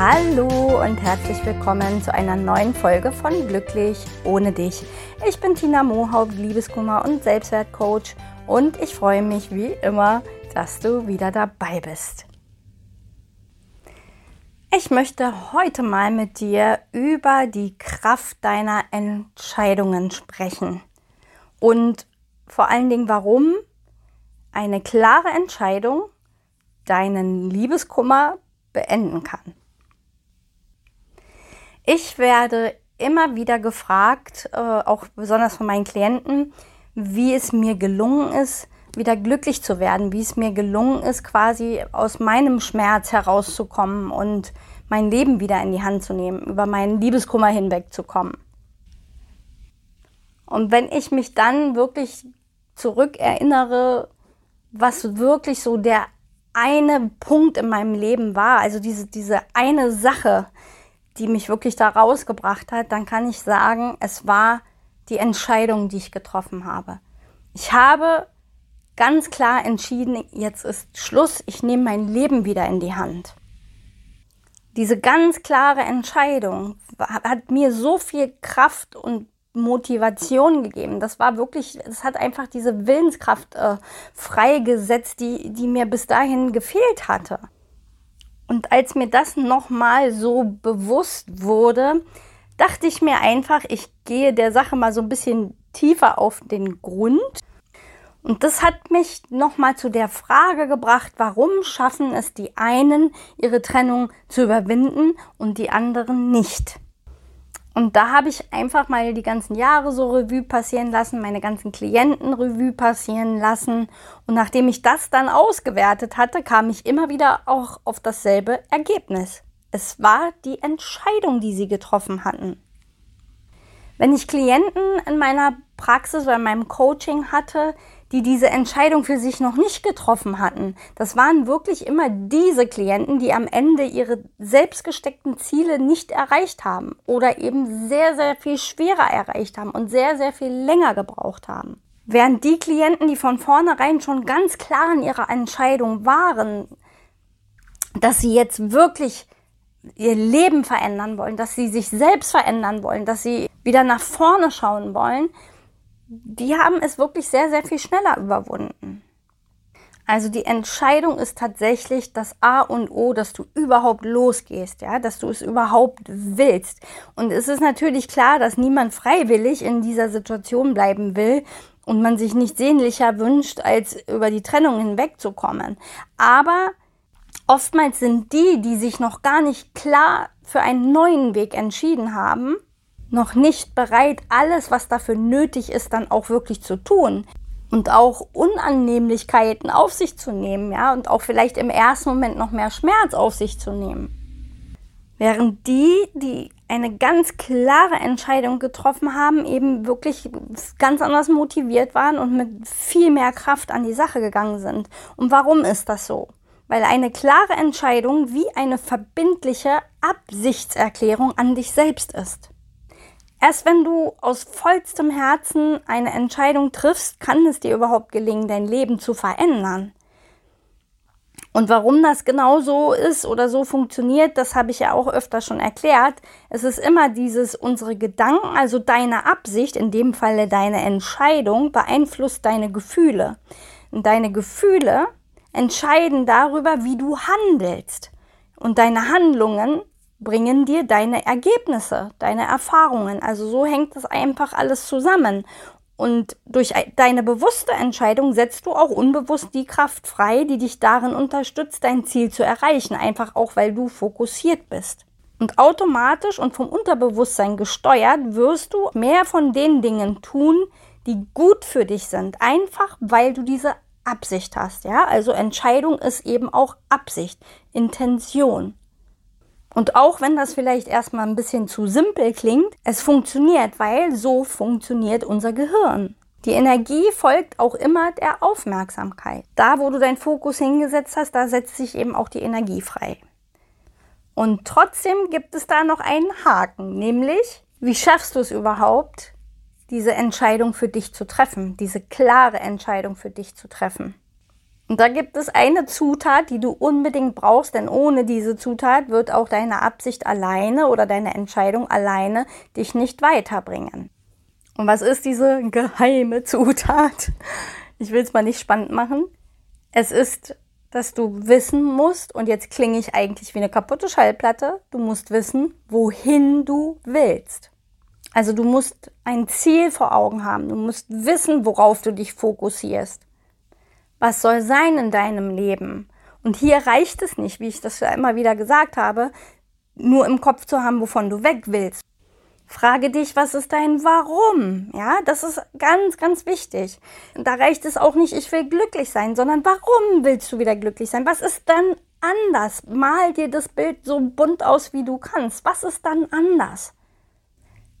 Hallo und herzlich willkommen zu einer neuen Folge von Glücklich ohne dich. Ich bin Tina Mohaupt, Liebeskummer und Selbstwertcoach und ich freue mich wie immer, dass du wieder dabei bist. Ich möchte heute mal mit dir über die Kraft deiner Entscheidungen sprechen und vor allen Dingen, warum eine klare Entscheidung deinen Liebeskummer beenden kann. Ich werde immer wieder gefragt, äh, auch besonders von meinen Klienten, wie es mir gelungen ist, wieder glücklich zu werden, wie es mir gelungen ist, quasi aus meinem Schmerz herauszukommen und mein Leben wieder in die Hand zu nehmen, über meinen Liebeskummer hinwegzukommen. Und wenn ich mich dann wirklich zurückerinnere, was wirklich so der eine Punkt in meinem Leben war, also diese, diese eine Sache, die mich wirklich da rausgebracht hat, dann kann ich sagen, es war die Entscheidung, die ich getroffen habe. Ich habe ganz klar entschieden, jetzt ist Schluss, ich nehme mein Leben wieder in die Hand. Diese ganz klare Entscheidung hat mir so viel Kraft und Motivation gegeben. Das war wirklich, es hat einfach diese Willenskraft äh, freigesetzt, die, die mir bis dahin gefehlt hatte. Und als mir das nochmal so bewusst wurde, dachte ich mir einfach, ich gehe der Sache mal so ein bisschen tiefer auf den Grund. Und das hat mich nochmal zu der Frage gebracht, warum schaffen es die einen, ihre Trennung zu überwinden und die anderen nicht. Und da habe ich einfach mal die ganzen Jahre so Revue passieren lassen, meine ganzen Klienten Revue passieren lassen. Und nachdem ich das dann ausgewertet hatte, kam ich immer wieder auch auf dasselbe Ergebnis. Es war die Entscheidung, die sie getroffen hatten. Wenn ich Klienten in meiner Praxis oder in meinem Coaching hatte, die diese Entscheidung für sich noch nicht getroffen hatten. Das waren wirklich immer diese Klienten, die am Ende ihre selbstgesteckten Ziele nicht erreicht haben oder eben sehr, sehr viel schwerer erreicht haben und sehr, sehr viel länger gebraucht haben. Während die Klienten, die von vornherein schon ganz klar in ihrer Entscheidung waren, dass sie jetzt wirklich ihr Leben verändern wollen, dass sie sich selbst verändern wollen, dass sie wieder nach vorne schauen wollen, die haben es wirklich sehr, sehr viel schneller überwunden. Also die Entscheidung ist tatsächlich das A und O, dass du überhaupt losgehst, ja, dass du es überhaupt willst. Und es ist natürlich klar, dass niemand freiwillig in dieser Situation bleiben will und man sich nicht sehnlicher wünscht, als über die Trennung hinwegzukommen. Aber oftmals sind die, die sich noch gar nicht klar für einen neuen Weg entschieden haben, noch nicht bereit, alles, was dafür nötig ist, dann auch wirklich zu tun und auch Unannehmlichkeiten auf sich zu nehmen, ja, und auch vielleicht im ersten Moment noch mehr Schmerz auf sich zu nehmen. Während die, die eine ganz klare Entscheidung getroffen haben, eben wirklich ganz anders motiviert waren und mit viel mehr Kraft an die Sache gegangen sind. Und warum ist das so? Weil eine klare Entscheidung wie eine verbindliche Absichtserklärung an dich selbst ist. Erst wenn du aus vollstem Herzen eine Entscheidung triffst, kann es dir überhaupt gelingen, dein Leben zu verändern. Und warum das genau so ist oder so funktioniert, das habe ich ja auch öfter schon erklärt. Es ist immer dieses, unsere Gedanken, also deine Absicht, in dem Falle deine Entscheidung, beeinflusst deine Gefühle. Und deine Gefühle entscheiden darüber, wie du handelst. Und deine Handlungen bringen dir deine Ergebnisse, deine Erfahrungen. Also so hängt es einfach alles zusammen. Und durch deine bewusste Entscheidung setzt du auch unbewusst die Kraft frei, die dich darin unterstützt, dein Ziel zu erreichen. Einfach auch, weil du fokussiert bist. Und automatisch und vom Unterbewusstsein gesteuert wirst du mehr von den Dingen tun, die gut für dich sind. Einfach weil du diese Absicht hast. Ja, also Entscheidung ist eben auch Absicht, Intention. Und auch wenn das vielleicht erstmal ein bisschen zu simpel klingt, es funktioniert, weil so funktioniert unser Gehirn. Die Energie folgt auch immer der Aufmerksamkeit. Da, wo du deinen Fokus hingesetzt hast, da setzt sich eben auch die Energie frei. Und trotzdem gibt es da noch einen Haken, nämlich, wie schaffst du es überhaupt, diese Entscheidung für dich zu treffen, diese klare Entscheidung für dich zu treffen? Und da gibt es eine Zutat, die du unbedingt brauchst, denn ohne diese Zutat wird auch deine Absicht alleine oder deine Entscheidung alleine dich nicht weiterbringen. Und was ist diese geheime Zutat? Ich will es mal nicht spannend machen. Es ist, dass du wissen musst, und jetzt klinge ich eigentlich wie eine kaputte Schallplatte, du musst wissen, wohin du willst. Also du musst ein Ziel vor Augen haben, du musst wissen, worauf du dich fokussierst. Was soll sein in deinem Leben? Und hier reicht es nicht, wie ich das ja immer wieder gesagt habe, nur im Kopf zu haben, wovon du weg willst. Frage dich, was ist dein Warum? Ja, das ist ganz, ganz wichtig. Da reicht es auch nicht, ich will glücklich sein, sondern warum willst du wieder glücklich sein? Was ist dann anders? Mal dir das Bild so bunt aus, wie du kannst. Was ist dann anders?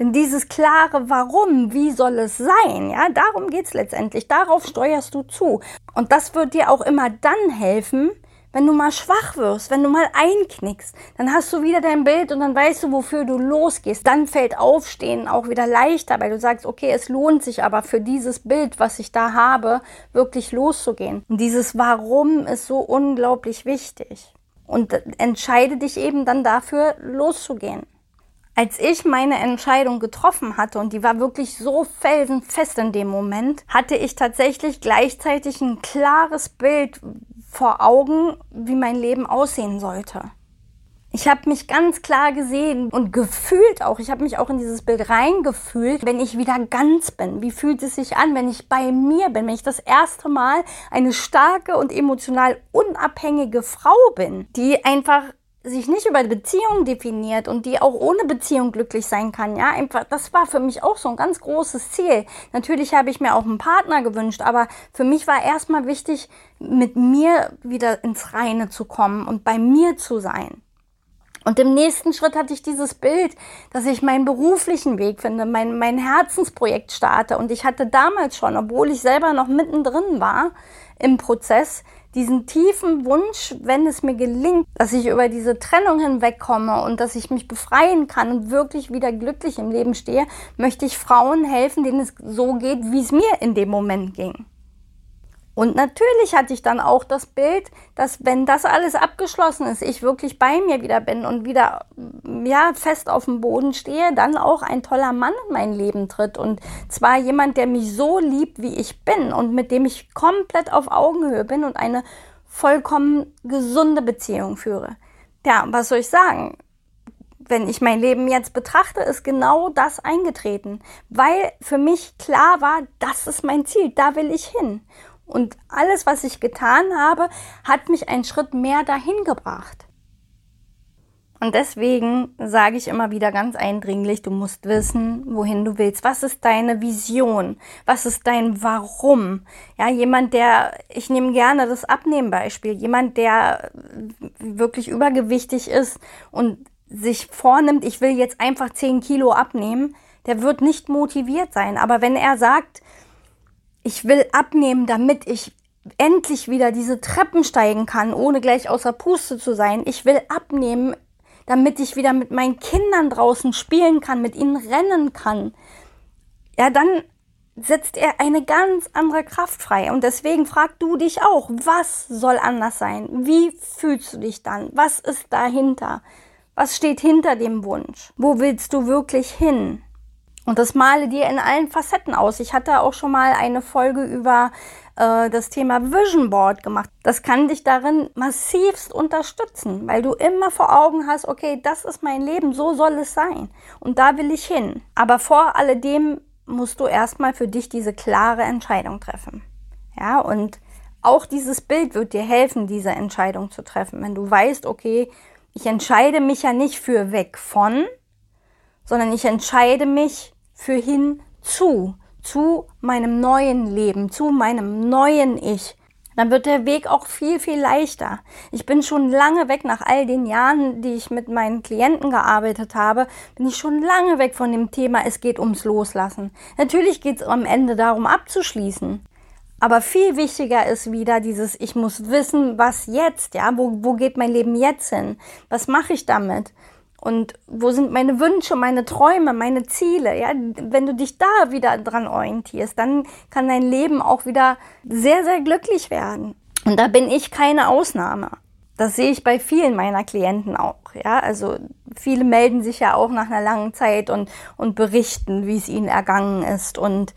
Denn dieses klare Warum, wie soll es sein? Ja, darum geht's letztendlich. Darauf steuerst du zu. Und das wird dir auch immer dann helfen, wenn du mal schwach wirst, wenn du mal einknickst, dann hast du wieder dein Bild und dann weißt du, wofür du losgehst. Dann fällt Aufstehen auch wieder leichter, weil du sagst, okay, es lohnt sich aber für dieses Bild, was ich da habe, wirklich loszugehen. Und dieses Warum ist so unglaublich wichtig. Und entscheide dich eben dann dafür, loszugehen. Als ich meine Entscheidung getroffen hatte, und die war wirklich so felsenfest in dem Moment, hatte ich tatsächlich gleichzeitig ein klares Bild, vor Augen, wie mein Leben aussehen sollte. Ich habe mich ganz klar gesehen und gefühlt auch, ich habe mich auch in dieses Bild reingefühlt, wenn ich wieder ganz bin. Wie fühlt es sich an, wenn ich bei mir bin, wenn ich das erste Mal eine starke und emotional unabhängige Frau bin, die einfach sich nicht über Beziehungen definiert und die auch ohne Beziehung glücklich sein kann, ja, einfach, das war für mich auch so ein ganz großes Ziel. Natürlich habe ich mir auch einen Partner gewünscht, aber für mich war erstmal wichtig, mit mir wieder ins Reine zu kommen und bei mir zu sein. Und im nächsten Schritt hatte ich dieses Bild, dass ich meinen beruflichen Weg finde, mein, mein Herzensprojekt starte. Und ich hatte damals schon, obwohl ich selber noch mittendrin war im Prozess, diesen tiefen Wunsch, wenn es mir gelingt, dass ich über diese Trennung hinwegkomme und dass ich mich befreien kann und wirklich wieder glücklich im Leben stehe, möchte ich Frauen helfen, denen es so geht, wie es mir in dem Moment ging. Und natürlich hatte ich dann auch das Bild, dass wenn das alles abgeschlossen ist, ich wirklich bei mir wieder bin und wieder ja fest auf dem Boden stehe, dann auch ein toller Mann in mein Leben tritt und zwar jemand, der mich so liebt, wie ich bin und mit dem ich komplett auf Augenhöhe bin und eine vollkommen gesunde Beziehung führe. Ja, was soll ich sagen? wenn ich mein Leben jetzt betrachte, ist genau das eingetreten, weil für mich klar war, das ist mein Ziel, da will ich hin. Und alles, was ich getan habe, hat mich einen Schritt mehr dahin gebracht. Und deswegen sage ich immer wieder ganz eindringlich, du musst wissen, wohin du willst. Was ist deine Vision? Was ist dein Warum? Ja, jemand, der, ich nehme gerne das Abnehmbeispiel, jemand, der wirklich übergewichtig ist und sich vornimmt, ich will jetzt einfach 10 Kilo abnehmen, der wird nicht motiviert sein. Aber wenn er sagt, ich will abnehmen, damit ich endlich wieder diese Treppen steigen kann, ohne gleich außer Puste zu sein. Ich will abnehmen, damit ich wieder mit meinen Kindern draußen spielen kann, mit ihnen rennen kann. Ja, dann setzt er eine ganz andere Kraft frei. Und deswegen frag du dich auch, was soll anders sein? Wie fühlst du dich dann? Was ist dahinter? Was steht hinter dem Wunsch? Wo willst du wirklich hin? Und das male dir in allen Facetten aus. Ich hatte auch schon mal eine Folge über äh, das Thema Vision Board gemacht. Das kann dich darin massivst unterstützen, weil du immer vor Augen hast, okay, das ist mein Leben, so soll es sein. Und da will ich hin. Aber vor alledem musst du erstmal für dich diese klare Entscheidung treffen. Ja, und auch dieses Bild wird dir helfen, diese Entscheidung zu treffen. Wenn du weißt, okay, ich entscheide mich ja nicht für weg von, sondern ich entscheide mich für hin zu, zu meinem neuen Leben, zu meinem neuen Ich. dann wird der Weg auch viel, viel leichter. Ich bin schon lange weg, nach all den Jahren, die ich mit meinen Klienten gearbeitet habe, bin ich schon lange weg von dem Thema, es geht ums Loslassen. Natürlich geht es am Ende darum, abzuschließen. Aber viel wichtiger ist wieder dieses, ich muss wissen, was jetzt, ja, wo, wo geht mein Leben jetzt hin? Was mache ich damit? Und wo sind meine Wünsche, meine Träume, meine Ziele? Ja, wenn du dich da wieder dran orientierst, dann kann dein Leben auch wieder sehr, sehr glücklich werden. Und da bin ich keine Ausnahme. Das sehe ich bei vielen meiner Klienten auch. Ja, also viele melden sich ja auch nach einer langen Zeit und, und berichten, wie es ihnen ergangen ist und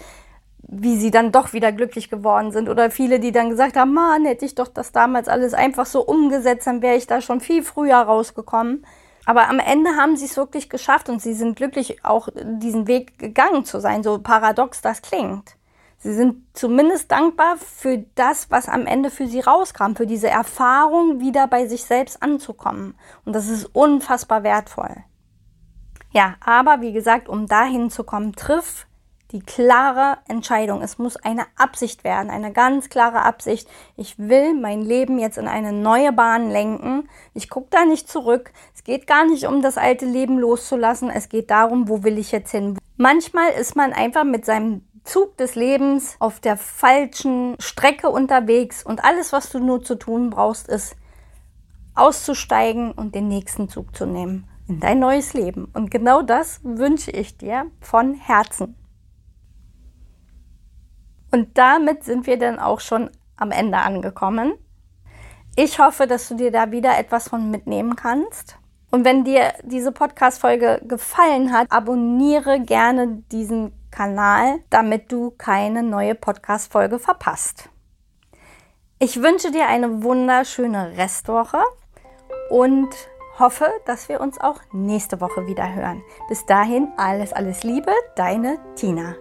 wie sie dann doch wieder glücklich geworden sind. Oder viele, die dann gesagt haben, Mann, hätte ich doch das damals alles einfach so umgesetzt, dann wäre ich da schon viel früher rausgekommen. Aber am Ende haben sie es wirklich geschafft und sie sind glücklich, auch diesen Weg gegangen zu sein, so paradox das klingt. Sie sind zumindest dankbar für das, was am Ende für sie rauskam, für diese Erfahrung, wieder bei sich selbst anzukommen. Und das ist unfassbar wertvoll. Ja, aber wie gesagt, um dahin zu kommen, triff die klare Entscheidung. Es muss eine Absicht werden, eine ganz klare Absicht. Ich will mein Leben jetzt in eine neue Bahn lenken. Ich gucke da nicht zurück. Es geht gar nicht um das alte Leben loszulassen. Es geht darum, wo will ich jetzt hin. Manchmal ist man einfach mit seinem Zug des Lebens auf der falschen Strecke unterwegs und alles, was du nur zu tun brauchst, ist auszusteigen und den nächsten Zug zu nehmen in dein neues Leben. Und genau das wünsche ich dir von Herzen. Und damit sind wir dann auch schon am Ende angekommen. Ich hoffe, dass du dir da wieder etwas von mitnehmen kannst. Und wenn dir diese Podcast-Folge gefallen hat, abonniere gerne diesen Kanal, damit du keine neue Podcast-Folge verpasst. Ich wünsche dir eine wunderschöne Restwoche und hoffe, dass wir uns auch nächste Woche wieder hören. Bis dahin alles, alles Liebe, deine Tina.